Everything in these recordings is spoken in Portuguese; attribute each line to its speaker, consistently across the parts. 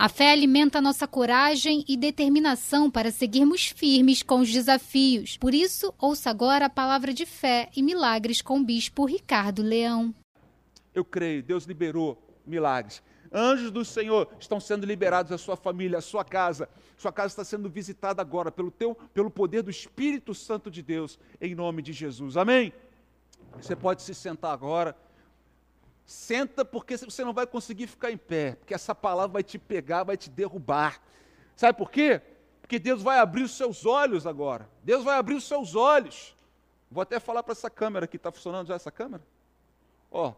Speaker 1: A fé alimenta nossa coragem e determinação para seguirmos firmes com os desafios. Por isso, ouça agora a palavra de fé e milagres com o bispo Ricardo Leão.
Speaker 2: Eu creio, Deus liberou milagres. Anjos do Senhor estão sendo liberados à sua família, à sua casa. Sua casa está sendo visitada agora pelo teu, pelo poder do Espírito Santo de Deus, em nome de Jesus. Amém. Você pode se sentar agora. Senta porque você não vai conseguir ficar em pé, porque essa palavra vai te pegar, vai te derrubar. Sabe por quê? Porque Deus vai abrir os seus olhos agora. Deus vai abrir os seus olhos. Vou até falar para essa câmera aqui, está funcionando já essa câmera? Ó,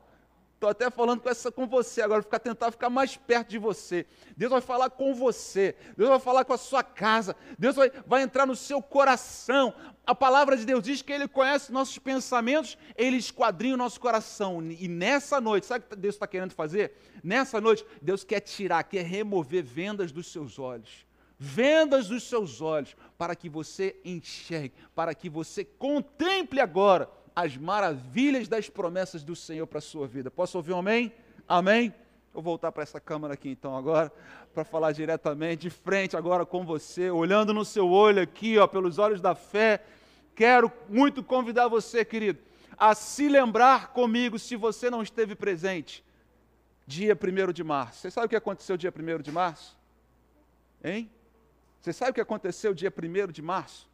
Speaker 2: Estou até falando com, essa, com você agora, ficar, tentar ficar mais perto de você. Deus vai falar com você, Deus vai falar com a sua casa, Deus vai, vai entrar no seu coração. A palavra de Deus diz que Ele conhece nossos pensamentos, Ele esquadrinha o nosso coração. E nessa noite, sabe o que Deus está querendo fazer? Nessa noite, Deus quer tirar, quer remover vendas dos seus olhos vendas dos seus olhos, para que você enxergue, para que você contemple agora as maravilhas das promessas do Senhor para a sua vida. Posso ouvir um amém? Amém? Vou voltar para essa câmera aqui então agora, para falar diretamente, de frente agora com você, olhando no seu olho aqui, ó, pelos olhos da fé. Quero muito convidar você, querido, a se lembrar comigo, se você não esteve presente, dia 1 de março. Você sabe o que aconteceu dia 1 de março? Hein? Você sabe o que aconteceu dia 1 de março?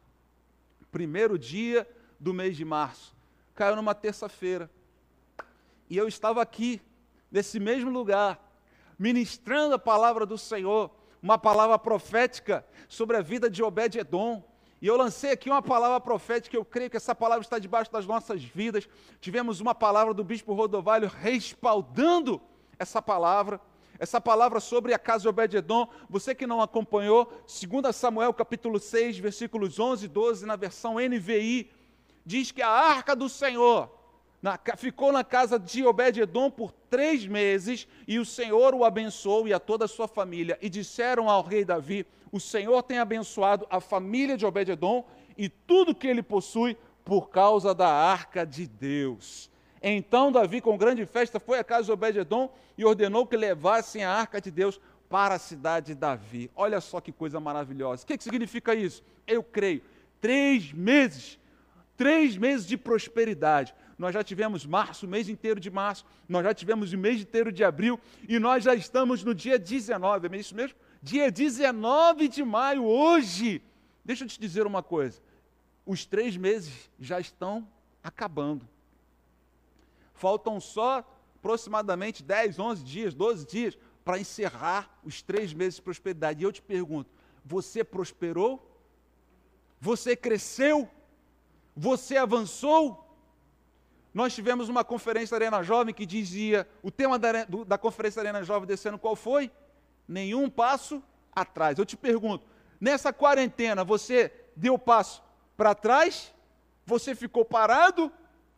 Speaker 2: Primeiro dia do mês de março caiu numa terça-feira. E eu estava aqui, nesse mesmo lugar, ministrando a palavra do Senhor, uma palavra profética sobre a vida de Obed-Edom. E eu lancei aqui uma palavra profética, eu creio que essa palavra está debaixo das nossas vidas. Tivemos uma palavra do bispo Rodovalho respaldando essa palavra. Essa palavra sobre a casa de Obed-Edom, você que não acompanhou, 2 Samuel capítulo 6, versículos 11 e 12, na versão NVI, diz que a arca do Senhor na, ficou na casa de Obed-Edom por três meses, e o Senhor o abençoou e a toda a sua família. E disseram ao rei Davi: O Senhor tem abençoado a família de Obed-Edom e tudo que ele possui por causa da arca de Deus. Então Davi, com grande festa, foi à casa de Obed-Edom e ordenou que levassem a arca de Deus para a cidade de Davi. Olha só que coisa maravilhosa. O que, que significa isso? Eu creio. Três meses Três meses de prosperidade. Nós já tivemos março, o mês inteiro de março, nós já tivemos o mês inteiro de abril, e nós já estamos no dia 19, é isso mesmo? Dia 19 de maio, hoje. Deixa eu te dizer uma coisa: os três meses já estão acabando. Faltam só aproximadamente 10, 11 dias, 12 dias para encerrar os três meses de prosperidade. E eu te pergunto: você prosperou? Você cresceu? Você avançou? Nós tivemos uma conferência da Arena Jovem que dizia, o tema da, da conferência da Arena Jovem desse ano qual foi? Nenhum passo atrás. Eu te pergunto, nessa quarentena você deu passo para trás? Você ficou parado?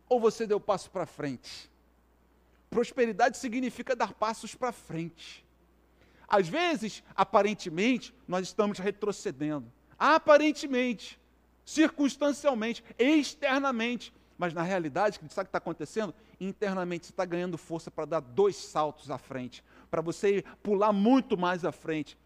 Speaker 2: Ou você deu passo para frente? Prosperidade significa dar passos para frente. Às vezes, aparentemente, nós estamos retrocedendo. Aparentemente circunstancialmente, externamente. Mas na realidade, sabe o que está acontecendo? Internamente você está ganhando força para dar dois saltos à frente, para você pular muito mais à frente.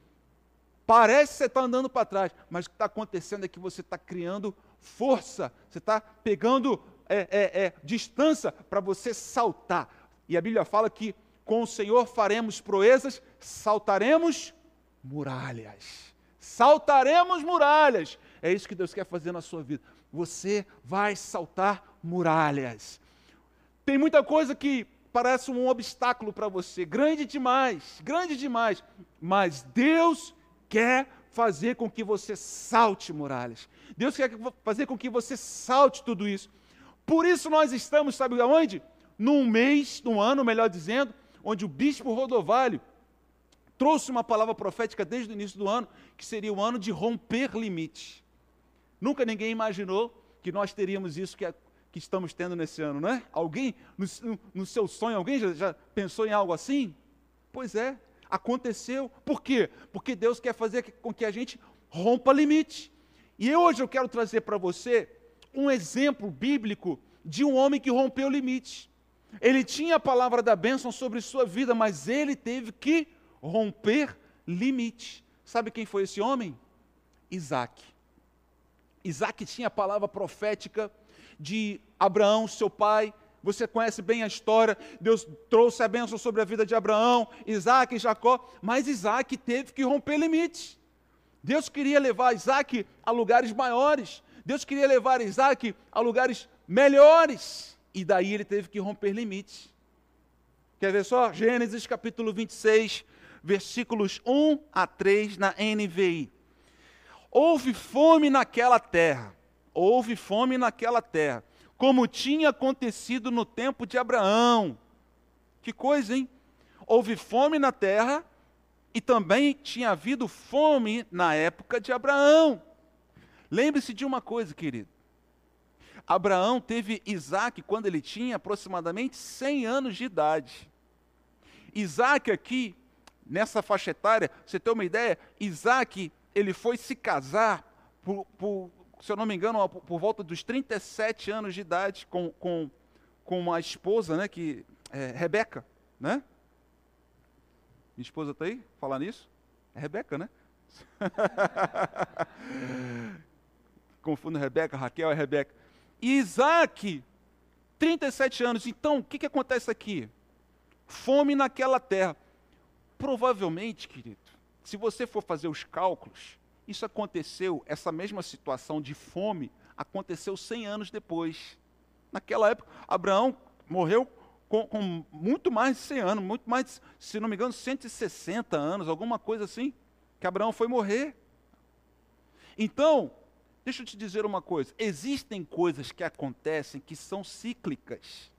Speaker 2: Parece que você está andando para trás, mas o que está acontecendo é que você está criando força, você está pegando é, é, é, distância para você saltar. E a Bíblia fala que com o Senhor faremos proezas, saltaremos muralhas. Saltaremos muralhas. É isso que Deus quer fazer na sua vida. Você vai saltar muralhas. Tem muita coisa que parece um obstáculo para você, grande demais, grande demais, mas Deus quer fazer com que você salte muralhas. Deus quer fazer com que você salte tudo isso. Por isso nós estamos, sabe aonde? Num mês, num ano, melhor dizendo, onde o bispo Rodovalho trouxe uma palavra profética desde o início do ano, que seria o ano de romper limites. Nunca ninguém imaginou que nós teríamos isso que, que estamos tendo nesse ano, não é? Alguém, no, no seu sonho, alguém já, já pensou em algo assim? Pois é, aconteceu. Por quê? Porque Deus quer fazer com que a gente rompa limite. E hoje eu quero trazer para você um exemplo bíblico de um homem que rompeu limites. Ele tinha a palavra da bênção sobre sua vida, mas ele teve que romper limite. Sabe quem foi esse homem? Isaac. Isaac tinha a palavra profética de Abraão, seu pai. Você conhece bem a história. Deus trouxe a bênção sobre a vida de Abraão, Isaac e Jacó. Mas Isaac teve que romper limites. Deus queria levar Isaac a lugares maiores. Deus queria levar Isaac a lugares melhores. E daí ele teve que romper limites. Quer ver só? Gênesis capítulo 26, versículos 1 a 3 na NVI. Houve fome naquela terra, houve fome naquela terra, como tinha acontecido no tempo de Abraão. Que coisa, hein? Houve fome na terra e também tinha havido fome na época de Abraão. Lembre-se de uma coisa, querido. Abraão teve Isaac quando ele tinha aproximadamente 100 anos de idade. Isaac aqui, nessa faixa etária, você tem uma ideia, Isaac ele foi se casar, por, por, se eu não me engano, por, por, volta dos 37 anos de idade, com, com, com uma esposa, né, que, é, Rebeca, né? Minha esposa está aí? Falar nisso? É Rebeca, né? Confundo Rebeca, Raquel é Rebeca. E Isaac, 37 anos. Então, o que, que acontece aqui? Fome naquela terra. Provavelmente, querido, se você for fazer os cálculos, isso aconteceu, essa mesma situação de fome, aconteceu 100 anos depois. Naquela época, Abraão morreu com, com, muito mais de 100 anos, muito mais, se não me engano, 160 anos, alguma coisa assim, que Abraão foi morrer. Então, deixa eu te dizer uma coisa: existem coisas que acontecem que são cíclicas.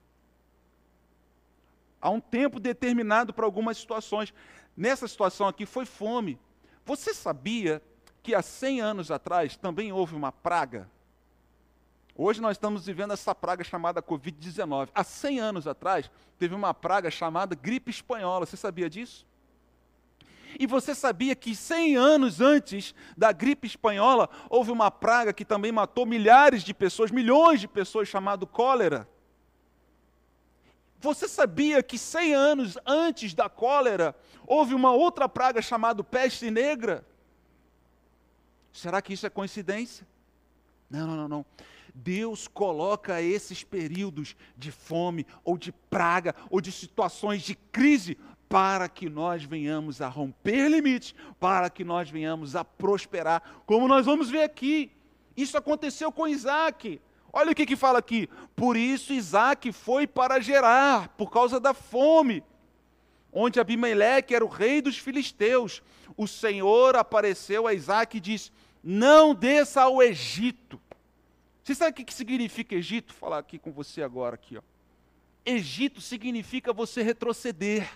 Speaker 2: Há um tempo determinado para algumas situações nessa situação aqui foi fome. Você sabia que há 100 anos atrás também houve uma praga? Hoje nós estamos vivendo essa praga chamada Covid-19. Há 100 anos atrás teve uma praga chamada gripe espanhola. Você sabia disso? E você sabia que 100 anos antes da gripe espanhola houve uma praga que também matou milhares de pessoas, milhões de pessoas, chamado cólera? Você sabia que 100 anos antes da cólera houve uma outra praga chamada peste negra? Será que isso é coincidência? Não, não, não, não. Deus coloca esses períodos de fome, ou de praga, ou de situações de crise, para que nós venhamos a romper limites, para que nós venhamos a prosperar, como nós vamos ver aqui. Isso aconteceu com Isaac. Olha o que, que fala aqui. Por isso Isaac foi para Gerar, por causa da fome, onde Abimeleque era o rei dos filisteus. O Senhor apareceu a Isaac e disse: Não desça ao Egito. Você sabe o que, que significa Egito? Vou falar aqui com você agora aqui, ó. Egito significa você retroceder.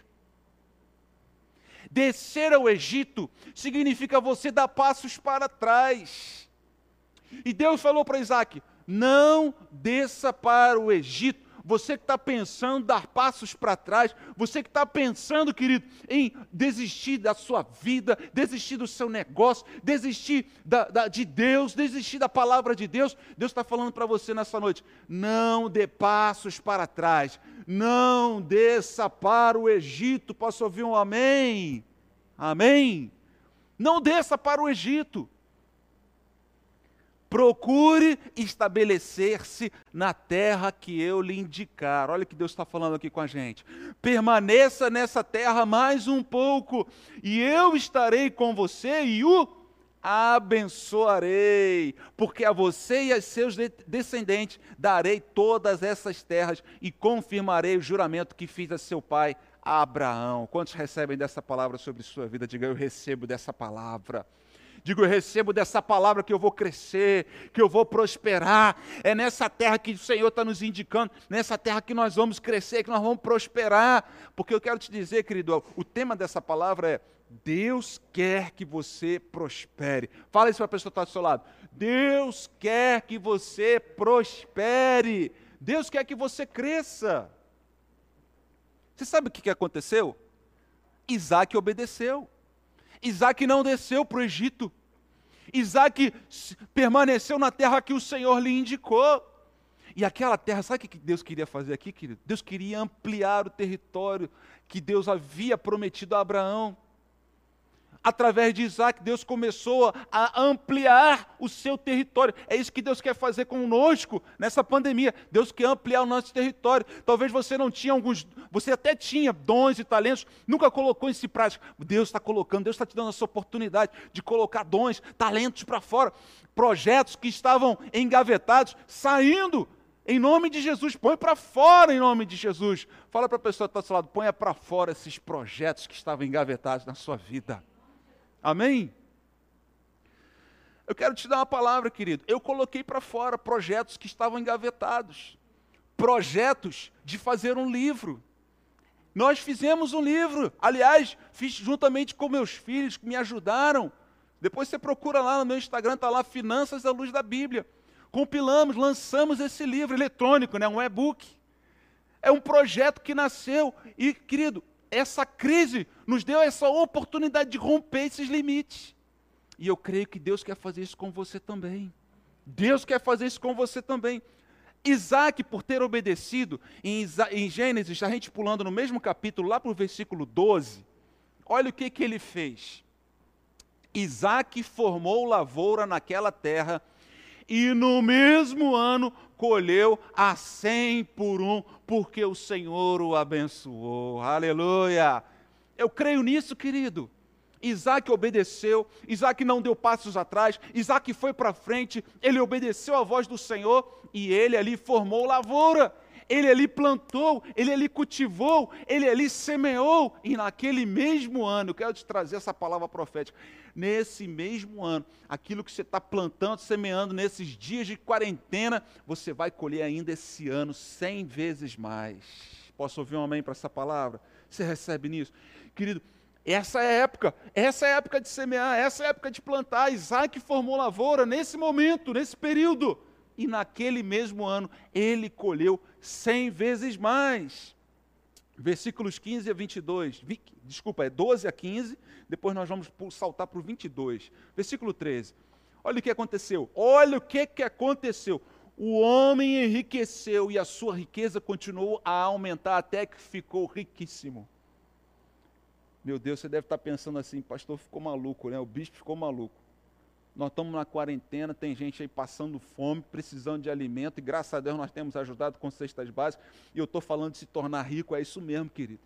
Speaker 2: Descer ao Egito significa você dar passos para trás. E Deus falou para Isaac: não desça para o Egito. Você que está pensando dar passos para trás, você que está pensando, querido, em desistir da sua vida, desistir do seu negócio, desistir da, da, de Deus, desistir da palavra de Deus, Deus está falando para você nessa noite: não dê passos para trás, não desça para o Egito. Posso ouvir um amém? Amém? Não desça para o Egito. Procure estabelecer-se na terra que eu lhe indicar. Olha o que Deus está falando aqui com a gente. Permaneça nessa terra mais um pouco, e eu estarei com você e o abençoarei, porque a você e a seus descendentes darei todas essas terras e confirmarei o juramento que fiz a seu pai Abraão. Quantos recebem dessa palavra sobre sua vida? Diga, eu recebo dessa palavra. Digo, eu recebo dessa palavra que eu vou crescer, que eu vou prosperar. É nessa terra que o Senhor está nos indicando, nessa terra que nós vamos crescer, que nós vamos prosperar. Porque eu quero te dizer, querido, o tema dessa palavra é Deus quer que você prospere. Fala isso para a pessoa que está do seu lado. Deus quer que você prospere. Deus quer que você cresça. Você sabe o que aconteceu? Isaac obedeceu. Isaac não desceu para o Egito. Isaac permaneceu na terra que o Senhor lhe indicou. E aquela terra, sabe o que Deus queria fazer aqui, querido? Deus queria ampliar o território que Deus havia prometido a Abraão. Através de Isaac, Deus começou a ampliar o seu território. É isso que Deus quer fazer conosco nessa pandemia. Deus quer ampliar o nosso território. Talvez você não tinha alguns, você até tinha dons e talentos, nunca colocou isso em prática. Deus está colocando, Deus está te dando essa oportunidade de colocar dons, talentos para fora, projetos que estavam engavetados, saindo. Em nome de Jesus, põe para fora em nome de Jesus. Fala para a pessoa que está ao seu lado, ponha para fora esses projetos que estavam engavetados na sua vida. Amém? Eu quero te dar uma palavra, querido. Eu coloquei para fora projetos que estavam engavetados, projetos de fazer um livro. Nós fizemos um livro, aliás, fiz juntamente com meus filhos que me ajudaram. Depois você procura lá no meu Instagram, está lá Finanças à Luz da Bíblia. Compilamos, lançamos esse livro eletrônico, né, um e-book. É um projeto que nasceu e, querido, essa crise nos deu essa oportunidade de romper esses limites. E eu creio que Deus quer fazer isso com você também. Deus quer fazer isso com você também. Isaac, por ter obedecido, em, em Gênesis, a gente pulando no mesmo capítulo, lá para o versículo 12, olha o que, que ele fez. Isaac formou lavoura naquela terra e no mesmo ano colheu a cem por um, porque o Senhor o abençoou. Aleluia! Eu creio nisso, querido. Isaac obedeceu, Isaac não deu passos atrás, Isaac foi para frente, ele obedeceu à voz do Senhor e ele ali formou lavoura ele ali plantou, ele ali cultivou, ele ali semeou, e naquele mesmo ano, eu quero te trazer essa palavra profética, nesse mesmo ano, aquilo que você está plantando, semeando nesses dias de quarentena, você vai colher ainda esse ano cem vezes mais. Posso ouvir um amém para essa palavra? Você recebe nisso? Querido, essa é a época, essa é a época de semear, essa é a época de plantar. Isaac formou lavoura nesse momento, nesse período e naquele mesmo ano ele colheu cem vezes mais. Versículos 15 a 22, desculpa, é 12 a 15, depois nós vamos saltar para o 22. Versículo 13, olha o que aconteceu, olha o que, que aconteceu. O homem enriqueceu e a sua riqueza continuou a aumentar até que ficou riquíssimo. Meu Deus, você deve estar pensando assim, pastor ficou maluco, né? O bispo ficou maluco. Nós estamos na quarentena, tem gente aí passando fome, precisando de alimento, e graças a Deus nós temos ajudado com cestas básicas. E eu estou falando de se tornar rico, é isso mesmo, querido.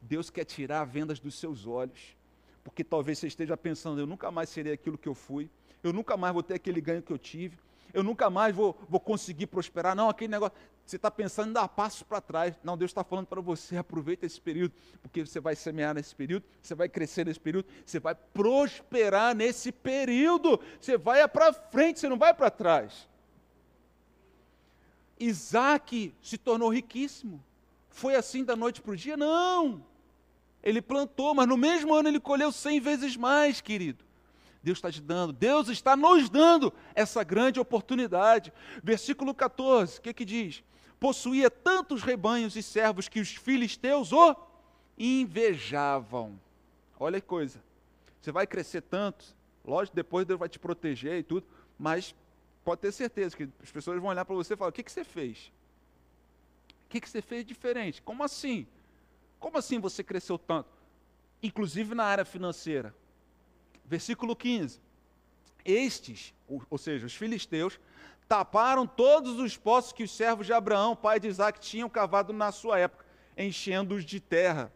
Speaker 2: Deus quer tirar vendas dos seus olhos, porque talvez você esteja pensando: eu nunca mais serei aquilo que eu fui, eu nunca mais vou ter aquele ganho que eu tive, eu nunca mais vou, vou conseguir prosperar. Não, aquele negócio. Você está pensando em dar passos para trás. Não, Deus está falando para você, aproveita esse período, porque você vai semear nesse período, você vai crescer nesse período, você vai prosperar nesse período. Você vai para frente, você não vai para trás. Isaac se tornou riquíssimo. Foi assim da noite para o dia? Não. Ele plantou, mas no mesmo ano ele colheu cem vezes mais, querido. Deus está te dando, Deus está nos dando essa grande oportunidade. Versículo 14, o que, que diz? Possuía tantos rebanhos e servos que os filisteus o invejavam. Olha que coisa. Você vai crescer tanto, lógico, depois Deus vai te proteger e tudo, mas pode ter certeza que as pessoas vão olhar para você e falar: o que, que você fez? O que, que você fez diferente? Como assim? Como assim você cresceu tanto? Inclusive na área financeira. Versículo 15. Estes, ou seja, os filisteus, taparam todos os poços que os servos de Abraão, pai de Isaac, tinham cavado na sua época, enchendo-os de terra.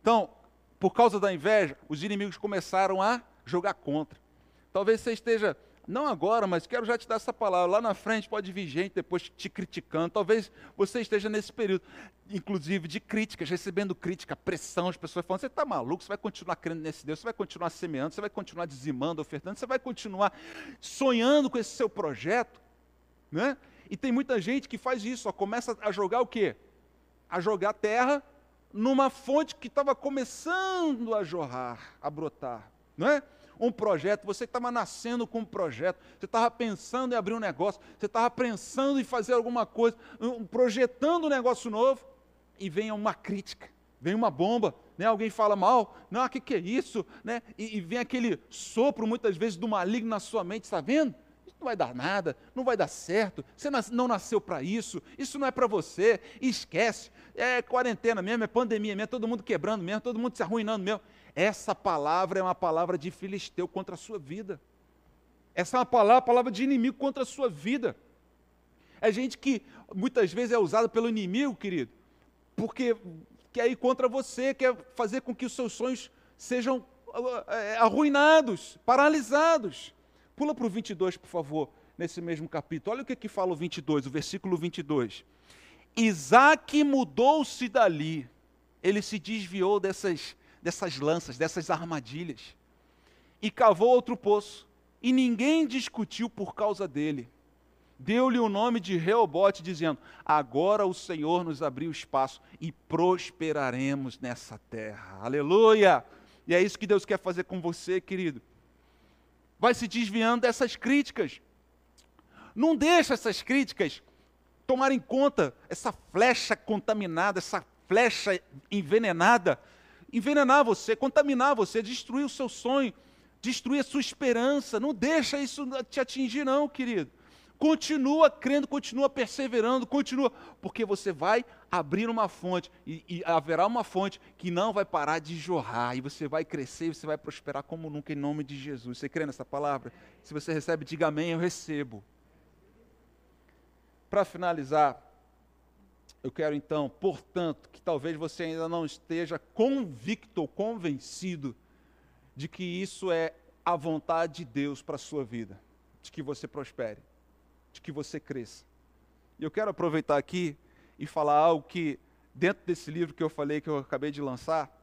Speaker 2: Então, por causa da inveja, os inimigos começaram a jogar contra. Talvez você esteja não agora, mas quero já te dar essa palavra. Lá na frente pode vir gente depois te criticando. Talvez você esteja nesse período, inclusive, de críticas, recebendo crítica, pressão, as pessoas falando: você está maluco, você vai continuar crendo nesse Deus, você vai continuar semeando, você vai continuar dizimando, ofertando, você vai continuar sonhando com esse seu projeto. Né? E tem muita gente que faz isso, ó, começa a jogar o quê? A jogar terra numa fonte que estava começando a jorrar, a brotar. Não é? Um projeto, você estava nascendo com um projeto, você estava pensando em abrir um negócio, você estava pensando em fazer alguma coisa, projetando um negócio novo, e vem uma crítica, vem uma bomba, né? alguém fala mal, não, o que, que é isso? Né? E, e vem aquele sopro, muitas vezes, do maligno na sua mente, está vendo? Não vai dar nada, não vai dar certo, você não nasceu para isso, isso não é para você, esquece, é quarentena mesmo, é pandemia mesmo, todo mundo quebrando mesmo, todo mundo se arruinando mesmo. Essa palavra é uma palavra de filisteu contra a sua vida. Essa é uma palavra, palavra de inimigo contra a sua vida. É gente que muitas vezes é usada pelo inimigo, querido, porque quer ir contra você, quer fazer com que os seus sonhos sejam é, arruinados, paralisados. Pula para o 22, por favor, nesse mesmo capítulo. Olha o que, que fala o 22, o versículo 22. Isaac mudou-se dali, ele se desviou dessas, dessas lanças, dessas armadilhas, e cavou outro poço, e ninguém discutiu por causa dele. Deu-lhe o nome de Reobote, dizendo: Agora o Senhor nos abriu espaço e prosperaremos nessa terra. Aleluia! E é isso que Deus quer fazer com você, querido. Vai se desviando dessas críticas. Não deixa essas críticas tomarem conta, essa flecha contaminada, essa flecha envenenada, envenenar você, contaminar você, destruir o seu sonho, destruir a sua esperança. Não deixa isso te atingir, não, querido. Continua crendo, continua perseverando, continua, porque você vai abrir uma fonte e, e, haverá uma fonte que não vai parar de jorrar e você vai crescer e você vai prosperar como nunca em nome de Jesus. Você crê nessa palavra? Se você recebe, diga amém, eu recebo. Para finalizar, eu quero então, portanto, que talvez você ainda não esteja convicto ou convencido de que isso é a vontade de Deus para a sua vida, de que você prospere de que você cresça. E eu quero aproveitar aqui e falar algo que, dentro desse livro que eu falei, que eu acabei de lançar,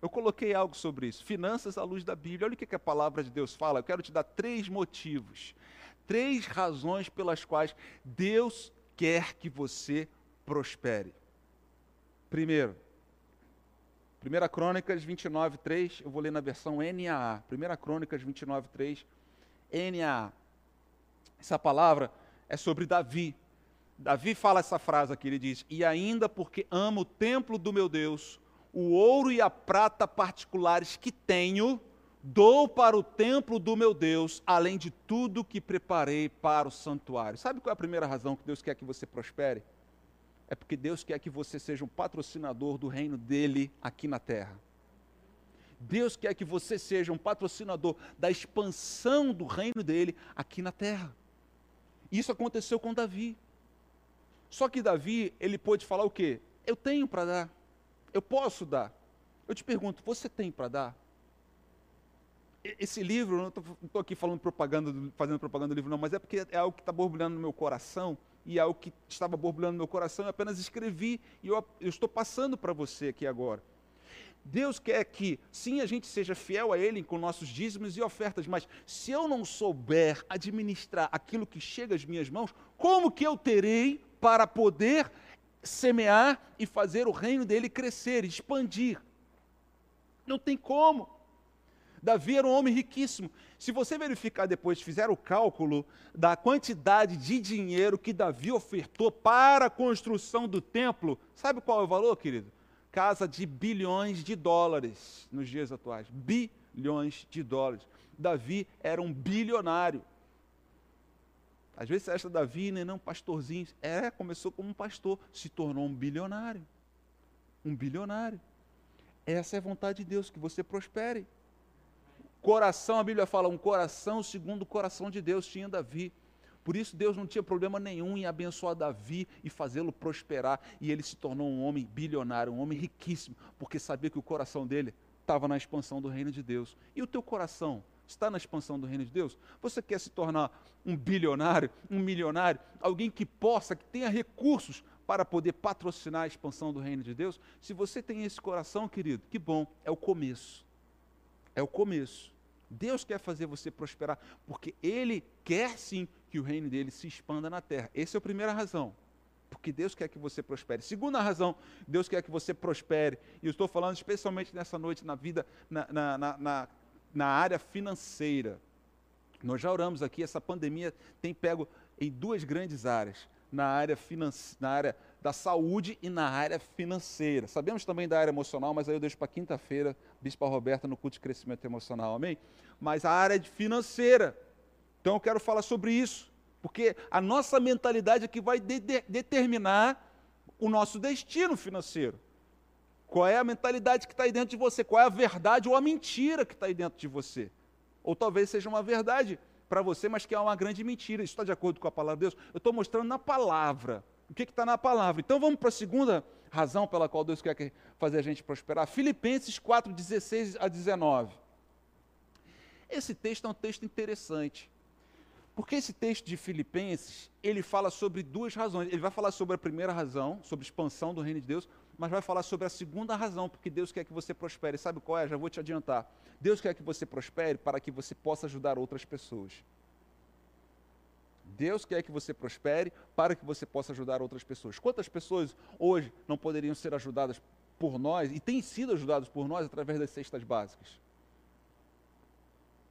Speaker 2: eu coloquei algo sobre isso. Finanças à luz da Bíblia. Olha o que a palavra de Deus fala. Eu quero te dar três motivos, três razões pelas quais Deus quer que você prospere. Primeiro, 1 Crônicas 29, 3, eu vou ler na versão NAA. 1 Crônicas 29, 3, NAA. Essa palavra é sobre Davi. Davi fala essa frase aqui, ele diz: E ainda porque amo o templo do meu Deus, o ouro e a prata particulares que tenho, dou para o templo do meu Deus, além de tudo que preparei para o santuário. Sabe qual é a primeira razão que Deus quer que você prospere? É porque Deus quer que você seja um patrocinador do reino dele aqui na terra. Deus quer que você seja um patrocinador da expansão do reino dele aqui na terra. Isso aconteceu com Davi. Só que Davi, ele pôde falar o quê? Eu tenho para dar. Eu posso dar. Eu te pergunto, você tem para dar? Esse livro, não estou aqui falando propaganda, fazendo propaganda do livro, não, mas é porque é algo que está borbulhando no meu coração, e algo que estava borbulhando no meu coração, eu apenas escrevi, e eu, eu estou passando para você aqui agora. Deus quer que, sim, a gente seja fiel a Ele com nossos dízimos e ofertas, mas se eu não souber administrar aquilo que chega às minhas mãos, como que eu terei para poder semear e fazer o reino dele crescer, expandir? Não tem como. Davi era um homem riquíssimo. Se você verificar depois, fizer o cálculo da quantidade de dinheiro que Davi ofertou para a construção do templo, sabe qual é o valor, querido? casa de bilhões de dólares nos dias atuais. Bilhões de dólares. Davi era um bilionário. Às vezes você acha Davi, né, não, pastorzinho. É, começou como um pastor, se tornou um bilionário. Um bilionário. Essa é a vontade de Deus, que você prospere. Coração, a Bíblia fala, um coração segundo o coração de Deus tinha Davi. Por isso Deus não tinha problema nenhum em abençoar Davi e fazê-lo prosperar. E ele se tornou um homem bilionário, um homem riquíssimo, porque sabia que o coração dele estava na expansão do reino de Deus. E o teu coração está na expansão do reino de Deus? Você quer se tornar um bilionário, um milionário, alguém que possa, que tenha recursos para poder patrocinar a expansão do reino de Deus? Se você tem esse coração, querido, que bom, é o começo. É o começo. Deus quer fazer você prosperar, porque Ele quer sim que o reino dele se expanda na terra. Essa é a primeira razão. Porque Deus quer que você prospere. Segunda razão, Deus quer que você prospere. E eu estou falando especialmente nessa noite na vida, na, na, na, na área financeira. Nós já oramos aqui, essa pandemia tem pego em duas grandes áreas. Na área, finance, na área da saúde e na área financeira. Sabemos também da área emocional, mas aí eu deixo para quinta-feira, Bispa Roberta, no culto de crescimento emocional, amém? Mas a área financeira. Então eu quero falar sobre isso, porque a nossa mentalidade é que vai de de determinar o nosso destino financeiro. Qual é a mentalidade que está aí dentro de você? Qual é a verdade ou a mentira que está aí dentro de você? Ou talvez seja uma verdade para você, mas que é uma grande mentira. Isso está de acordo com a palavra de Deus? Eu estou mostrando na palavra. O que está na palavra? Então vamos para a segunda razão pela qual Deus quer fazer a gente prosperar. Filipenses 4, 16 a 19. Esse texto é um texto interessante. Porque esse texto de Filipenses, ele fala sobre duas razões. Ele vai falar sobre a primeira razão, sobre expansão do reino de Deus, mas vai falar sobre a segunda razão, porque Deus quer que você prospere. Sabe qual é? Já vou te adiantar. Deus quer que você prospere para que você possa ajudar outras pessoas. Deus quer que você prospere para que você possa ajudar outras pessoas. Quantas pessoas hoje não poderiam ser ajudadas por nós e têm sido ajudadas por nós através das cestas básicas?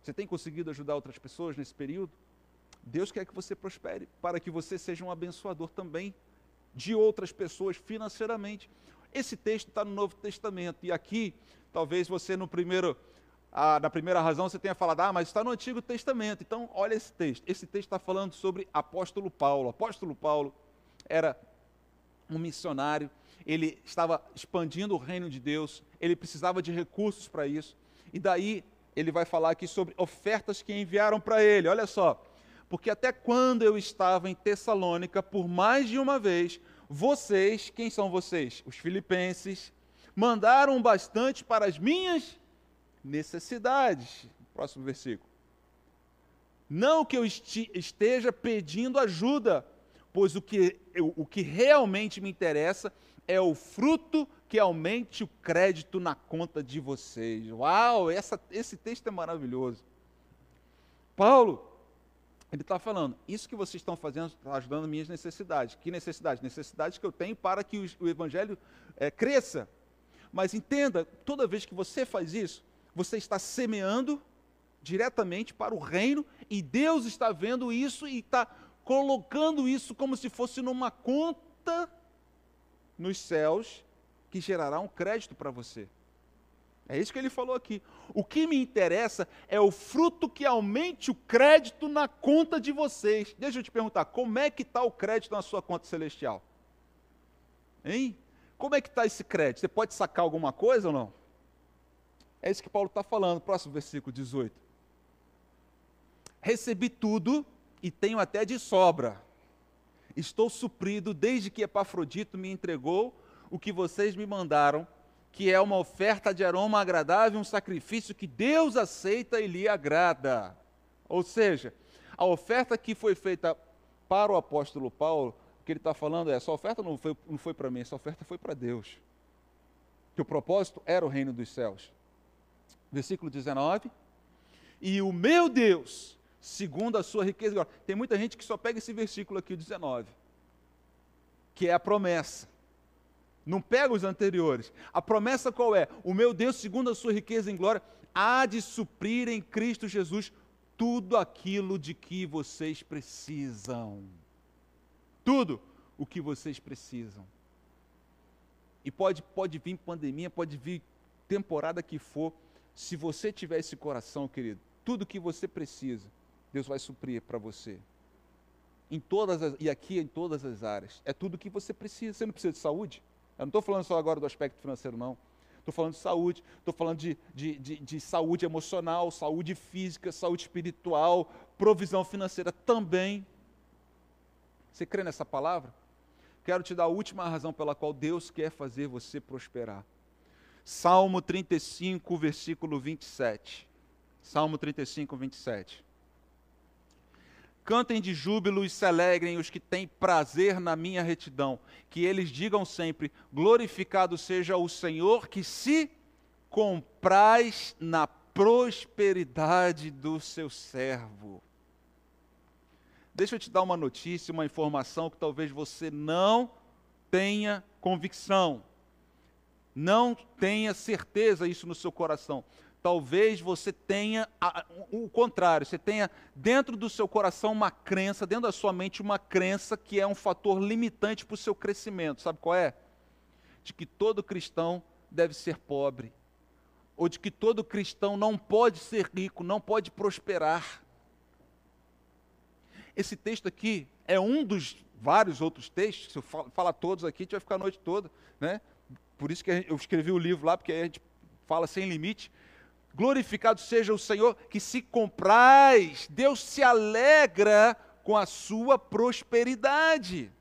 Speaker 2: Você tem conseguido ajudar outras pessoas nesse período? Deus quer que você prospere para que você seja um abençoador também de outras pessoas financeiramente. Esse texto está no Novo Testamento e aqui, talvez você no primeiro, ah, na primeira razão você tenha falado, ah, mas está no Antigo Testamento. Então, olha esse texto. Esse texto está falando sobre apóstolo Paulo. Apóstolo Paulo era um missionário, ele estava expandindo o reino de Deus, ele precisava de recursos para isso. E daí ele vai falar aqui sobre ofertas que enviaram para ele. Olha só, porque até quando eu estava em Tessalônica, por mais de uma vez, vocês, quem são vocês? Os filipenses, mandaram bastante para as minhas necessidades. Próximo versículo. Não que eu esteja pedindo ajuda, pois o que, o que realmente me interessa é o fruto que aumente o crédito na conta de vocês. Uau, essa, esse texto é maravilhoso. Paulo ele está falando, isso que vocês estão fazendo está ajudando minhas necessidades. Que necessidades? Necessidades que eu tenho para que o, o evangelho é, cresça. Mas entenda, toda vez que você faz isso, você está semeando diretamente para o reino e Deus está vendo isso e está colocando isso como se fosse numa conta nos céus que gerará um crédito para você. É isso que ele falou aqui. O que me interessa é o fruto que aumente o crédito na conta de vocês. Deixa eu te perguntar, como é que está o crédito na sua conta celestial? Hein? Como é que está esse crédito? Você pode sacar alguma coisa ou não? É isso que Paulo está falando, próximo versículo 18. Recebi tudo e tenho até de sobra. Estou suprido desde que Epafrodito me entregou o que vocês me mandaram que é uma oferta de aroma agradável, um sacrifício que Deus aceita e lhe agrada. Ou seja, a oferta que foi feita para o apóstolo Paulo, que ele está falando é: essa oferta não foi, não foi para mim, essa oferta foi para Deus. Que o propósito era o reino dos céus. Versículo 19. E o meu Deus, segundo a sua riqueza. Tem muita gente que só pega esse versículo aqui, 19, que é a promessa. Não pega os anteriores. A promessa qual é? O meu Deus, segundo a sua riqueza em glória, há de suprir em Cristo Jesus tudo aquilo de que vocês precisam. Tudo o que vocês precisam. E pode, pode vir pandemia, pode vir temporada que for. Se você tiver esse coração, querido, tudo que você precisa, Deus vai suprir para você. Em todas as, e aqui em todas as áreas. É tudo que você precisa. Você não precisa de saúde? Eu não estou falando só agora do aspecto financeiro, não. Estou falando de saúde, estou falando de, de, de, de, saúde emocional, saúde física, saúde espiritual, provisão financeira também. Você crê nessa palavra? Quero te dar a última razão pela qual Deus quer fazer você prosperar. Salmo 35, versículo 27. Salmo 35, 27. Cantem de júbilo e se alegrem os que têm prazer na minha retidão. Que eles digam sempre: Glorificado seja o Senhor, que se comprais na prosperidade do seu servo. Deixa eu te dar uma notícia, uma informação que talvez você não tenha convicção, não tenha certeza isso no seu coração talvez você tenha o contrário, você tenha dentro do seu coração uma crença, dentro da sua mente uma crença que é um fator limitante para o seu crescimento. Sabe qual é? De que todo cristão deve ser pobre, ou de que todo cristão não pode ser rico, não pode prosperar. Esse texto aqui é um dos vários outros textos, se eu falar todos aqui, a gente vai ficar a noite toda, né? Por isso que eu escrevi o livro lá, porque a gente fala sem limite. Glorificado seja o Senhor que se compraz, Deus se alegra com a sua prosperidade.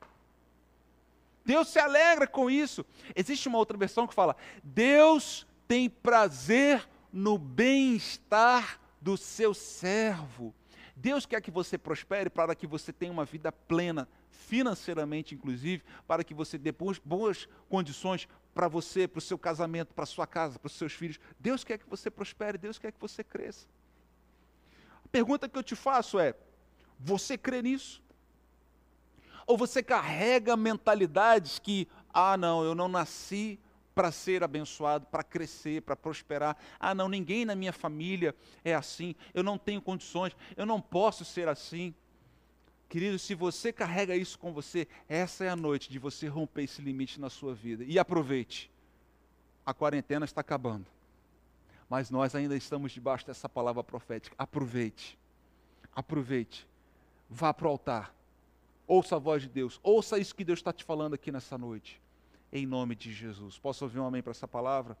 Speaker 2: Deus se alegra com isso. Existe uma outra versão que fala: Deus tem prazer no bem-estar do seu servo. Deus quer que você prospere para que você tenha uma vida plena, financeiramente inclusive, para que você dê boas condições para você, para o seu casamento, para a sua casa, para os seus filhos. Deus quer que você prospere, Deus quer que você cresça. A pergunta que eu te faço é: você crê nisso? Ou você carrega mentalidades que, ah, não, eu não nasci para ser abençoado, para crescer, para prosperar. Ah, não, ninguém na minha família é assim. Eu não tenho condições, eu não posso ser assim. Querido, se você carrega isso com você, essa é a noite de você romper esse limite na sua vida. E aproveite. A quarentena está acabando. Mas nós ainda estamos debaixo dessa palavra profética. Aproveite. Aproveite. Vá para o altar. Ouça a voz de Deus. Ouça isso que Deus está te falando aqui nessa noite em nome de Jesus. Posso ouvir um amém para essa palavra?